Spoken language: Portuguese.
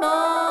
Não.